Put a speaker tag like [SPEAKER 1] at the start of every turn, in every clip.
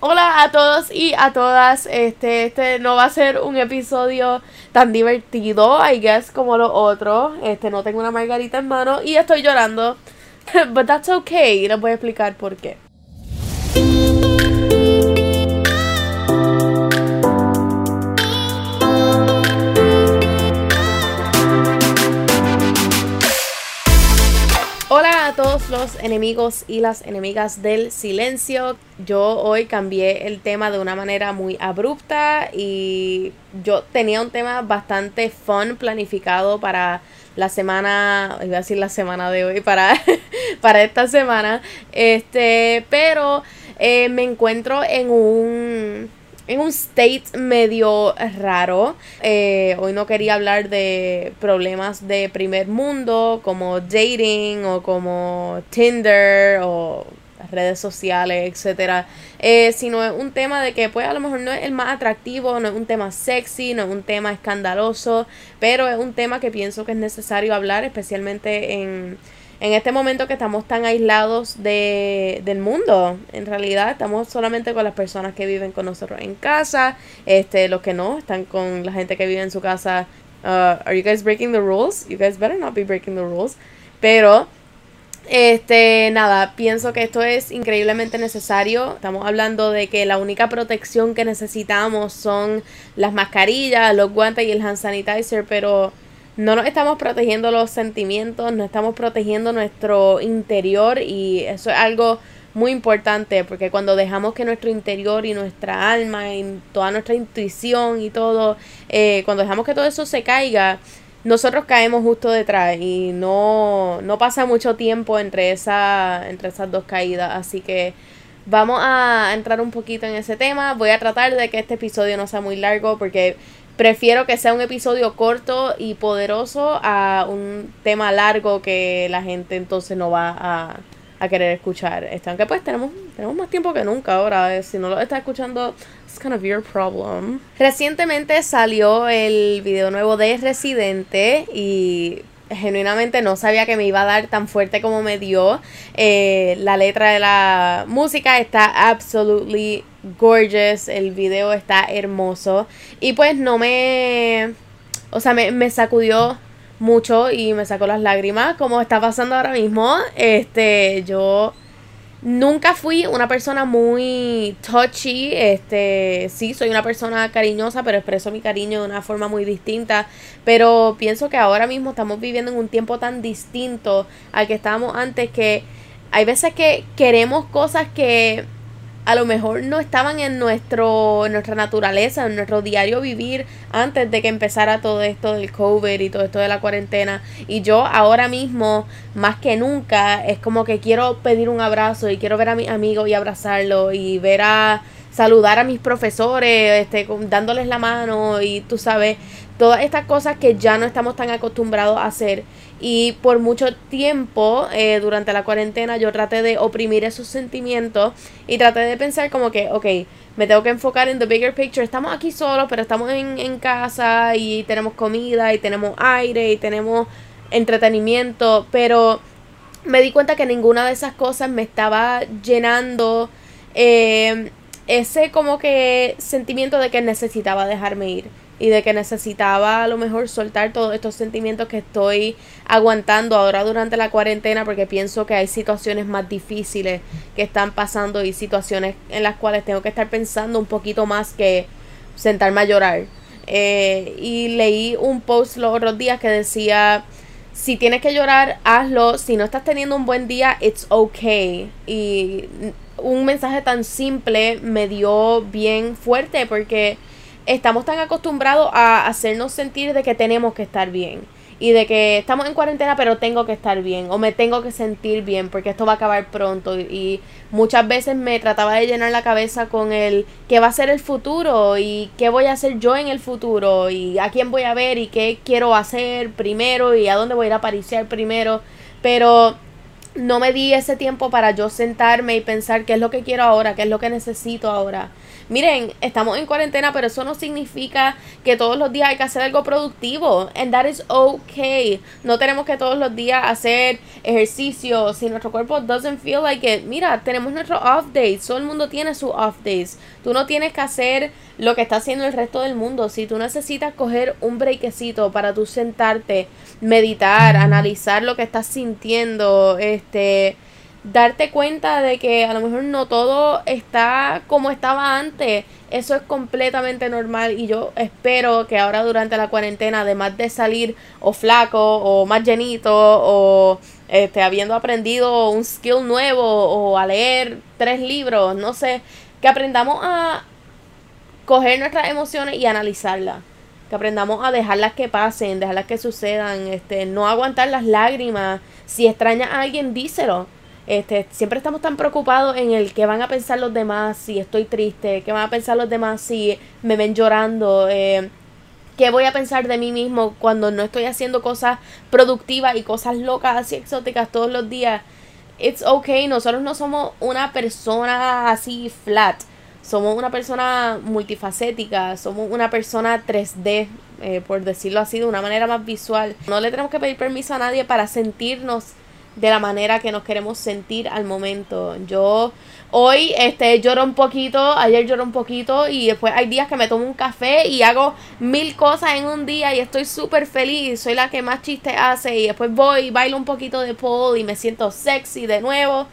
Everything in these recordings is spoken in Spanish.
[SPEAKER 1] Hola a todos y a todas. Este, este no va a ser un episodio tan divertido, I guess, como los otros. Este, no tengo una margarita en mano y estoy llorando. But that's okay. Les voy a explicar por qué. Los enemigos y las enemigas del silencio. Yo hoy cambié el tema de una manera muy abrupta y yo tenía un tema bastante fun planificado para la semana, iba a decir la semana de hoy, para, para esta semana. Este, pero eh, me encuentro en un en un state medio raro. Eh, hoy no quería hablar de problemas de primer mundo como dating o como Tinder o redes sociales, etcétera, eh, sino es un tema de que pues a lo mejor no es el más atractivo, no es un tema sexy, no es un tema escandaloso, pero es un tema que pienso que es necesario hablar, especialmente en en este momento que estamos tan aislados de, del mundo, en realidad estamos solamente con las personas que viven con nosotros en casa, este, los que no, están con la gente que vive en su casa. Uh, are you guys breaking the rules? You guys better not be breaking the rules. Pero, este, nada, pienso que esto es increíblemente necesario. Estamos hablando de que la única protección que necesitamos son las mascarillas, los guantes y el hand sanitizer, pero no nos estamos protegiendo los sentimientos, no estamos protegiendo nuestro interior y eso es algo muy importante porque cuando dejamos que nuestro interior y nuestra alma y toda nuestra intuición y todo, eh, cuando dejamos que todo eso se caiga, nosotros caemos justo detrás y no, no pasa mucho tiempo entre, esa, entre esas dos caídas, así que vamos a entrar un poquito en ese tema, voy a tratar de que este episodio no sea muy largo porque prefiero que sea un episodio corto y poderoso a un tema largo que la gente entonces no va a, a querer escuchar. Este, aunque pues tenemos, tenemos más tiempo que nunca ahora. Eh, si no lo estás escuchando, it's kind of your problem. Recientemente salió el video nuevo de Residente y genuinamente no sabía que me iba a dar tan fuerte como me dio. Eh, la letra de la música está absolutely gorgeous, el video está hermoso y pues no me, o sea, me, me sacudió mucho y me sacó las lágrimas como está pasando ahora mismo. Este, yo nunca fui una persona muy touchy, este, sí, soy una persona cariñosa, pero expreso mi cariño de una forma muy distinta, pero pienso que ahora mismo estamos viviendo en un tiempo tan distinto al que estábamos antes que hay veces que queremos cosas que a lo mejor no estaban en nuestro en nuestra naturaleza, en nuestro diario vivir antes de que empezara todo esto del COVID y todo esto de la cuarentena. Y yo ahora mismo, más que nunca, es como que quiero pedir un abrazo y quiero ver a mi amigo y abrazarlo y ver a saludar a mis profesores, este, dándoles la mano y tú sabes, todas estas cosas que ya no estamos tan acostumbrados a hacer. Y por mucho tiempo, eh, durante la cuarentena, yo traté de oprimir esos sentimientos y traté de pensar como que, ok, me tengo que enfocar en the bigger picture. Estamos aquí solos, pero estamos en, en casa y tenemos comida y tenemos aire y tenemos entretenimiento. Pero me di cuenta que ninguna de esas cosas me estaba llenando eh, ese como que sentimiento de que necesitaba dejarme ir y de que necesitaba a lo mejor soltar todos estos sentimientos que estoy aguantando ahora durante la cuarentena porque pienso que hay situaciones más difíciles que están pasando y situaciones en las cuales tengo que estar pensando un poquito más que sentarme a llorar. Eh, y leí un post los otros días que decía, si tienes que llorar, hazlo, si no estás teniendo un buen día, it's okay. Y un mensaje tan simple me dio bien fuerte porque estamos tan acostumbrados a hacernos sentir de que tenemos que estar bien y de que estamos en cuarentena pero tengo que estar bien o me tengo que sentir bien porque esto va a acabar pronto y muchas veces me trataba de llenar la cabeza con el qué va a ser el futuro y qué voy a hacer yo en el futuro y a quién voy a ver y qué quiero hacer primero y a dónde voy a ir a apariciar primero pero no me di ese tiempo para yo sentarme y pensar qué es lo que quiero ahora, qué es lo que necesito ahora. Miren, estamos en cuarentena, pero eso no significa que todos los días hay que hacer algo productivo. And that is okay. No tenemos que todos los días hacer ejercicio. Si nuestro cuerpo doesn't feel like it, mira, tenemos nuestro off days. Todo el mundo tiene su off days. Tú no tienes que hacer lo que está haciendo el resto del mundo. Si tú necesitas coger un breakcito para tú sentarte, meditar, analizar lo que estás sintiendo, este darte cuenta de que a lo mejor no todo está como estaba antes. Eso es completamente normal y yo espero que ahora durante la cuarentena, además de salir o flaco o más llenito o este, habiendo aprendido un skill nuevo o a leer tres libros, no sé, que aprendamos a coger nuestras emociones y analizarlas. Que aprendamos a dejarlas que pasen, dejarlas que sucedan, este, no aguantar las lágrimas. Si extrañas a alguien, díselo este, siempre estamos tan preocupados en el que van a pensar los demás si estoy triste, qué van a pensar los demás si me ven llorando, eh, qué voy a pensar de mí mismo cuando no estoy haciendo cosas productivas y cosas locas así exóticas todos los días. It's okay, nosotros no somos una persona así flat. Somos una persona multifacética, somos una persona 3D, eh, por decirlo así, de una manera más visual. No le tenemos que pedir permiso a nadie para sentirnos de la manera que nos queremos sentir al momento. Yo hoy este lloro un poquito, ayer lloro un poquito y después hay días que me tomo un café y hago mil cosas en un día y estoy súper feliz, soy la que más chistes hace y después voy y bailo un poquito de pole y me siento sexy de nuevo.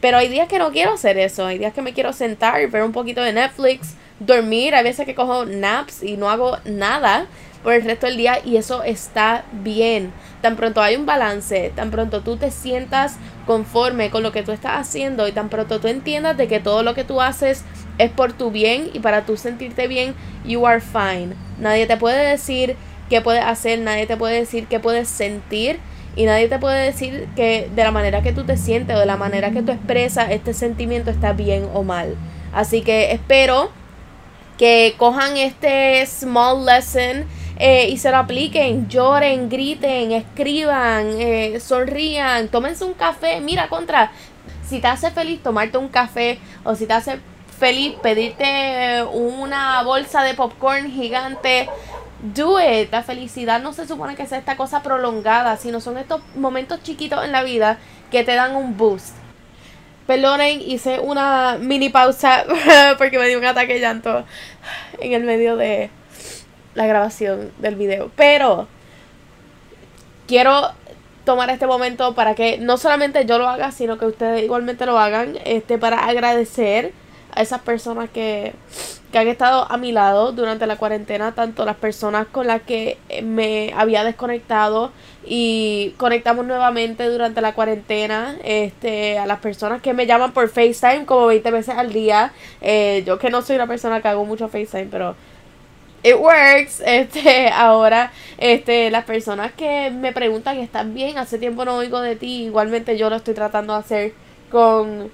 [SPEAKER 1] Pero hay días que no quiero hacer eso, hay días que me quiero sentar, ver un poquito de Netflix, dormir, hay veces que cojo naps y no hago nada por el resto del día y eso está bien. Tan pronto hay un balance, tan pronto tú te sientas conforme con lo que tú estás haciendo y tan pronto tú entiendas de que todo lo que tú haces es por tu bien y para tú sentirte bien, you are fine. Nadie te puede decir qué puedes hacer, nadie te puede decir qué puedes sentir y nadie te puede decir que de la manera que tú te sientes o de la manera que tú expresas este sentimiento está bien o mal. Así que espero que cojan este small lesson eh, y se lo apliquen, lloren, griten, escriban, eh, sonrían, tómense un café. Mira, contra, si te hace feliz tomarte un café o si te hace feliz pedirte una bolsa de popcorn gigante, do it. La felicidad no se supone que sea esta cosa prolongada, sino son estos momentos chiquitos en la vida que te dan un boost. Perdonen, hice una mini pausa porque me dio un ataque de llanto en el medio de, la grabación del video. Pero quiero tomar este momento para que no solamente yo lo haga, sino que ustedes igualmente lo hagan, este, para agradecer a esas personas que, que han estado a mi lado durante la cuarentena, tanto las personas con las que me había desconectado y conectamos nuevamente durante la cuarentena, este, a las personas que me llaman por FaceTime como 20 veces al día, eh, yo que no soy una persona que hago mucho FaceTime, pero it works. Este, ahora, este, las personas que me preguntan están bien, hace tiempo no oigo de ti, igualmente yo lo estoy tratando de hacer con,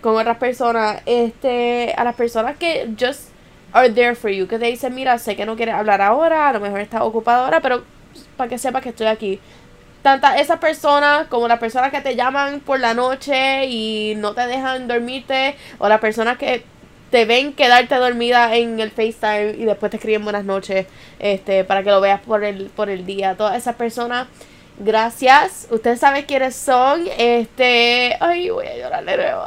[SPEAKER 1] con otras personas. Este, a las personas que just are there for you, que te dicen, mira, sé que no quieres hablar ahora, a lo mejor estás ocupado ahora, pero para que sepas que estoy aquí. Tantas esas personas como las personas que te llaman por la noche y no te dejan dormirte, o las personas que te ven quedarte dormida en el FaceTime y después te escriben buenas noches este para que lo veas por el por el día. Todas esas personas, gracias. Ustedes saben quiénes son. Este, ay, voy a llorar de nuevo.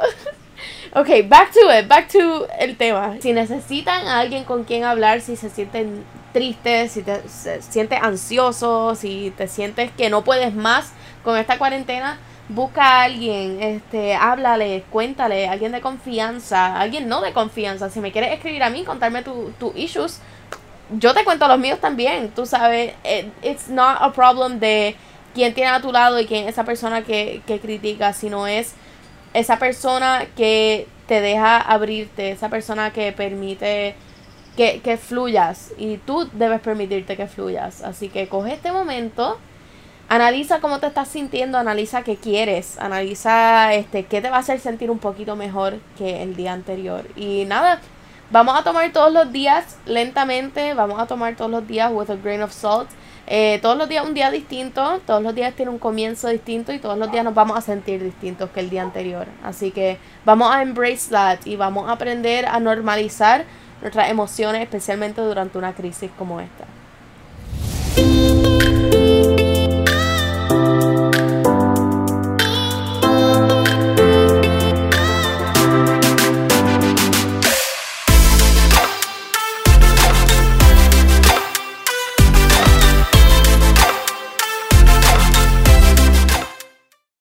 [SPEAKER 1] ok, back to it, back to el tema. Si necesitan a alguien con quien hablar, si se sienten tristes, si te sientes ansioso, si te sientes que no puedes más con esta cuarentena, busca a alguien, este, háblale, cuéntale, alguien de confianza, alguien no de confianza. Si me quieres escribir a mí, contarme tus tu issues, yo te cuento los míos también. Tú sabes, it, it's not a problem de quién tiene a tu lado y quién es esa persona que, que critica, sino es esa persona que te deja abrirte, esa persona que permite que, que fluyas y tú debes permitirte que fluyas. Así que coge este momento Analiza cómo te estás sintiendo, analiza qué quieres, analiza este qué te va a hacer sentir un poquito mejor que el día anterior. Y nada, vamos a tomar todos los días lentamente, vamos a tomar todos los días with a grain of salt. eh, todos los días un día distinto, todos los días tiene un comienzo distinto y todos los días nos vamos a sentir distintos que el día anterior. Así que vamos a embrace that y vamos a aprender a normalizar nuestras emociones, especialmente durante una crisis como esta.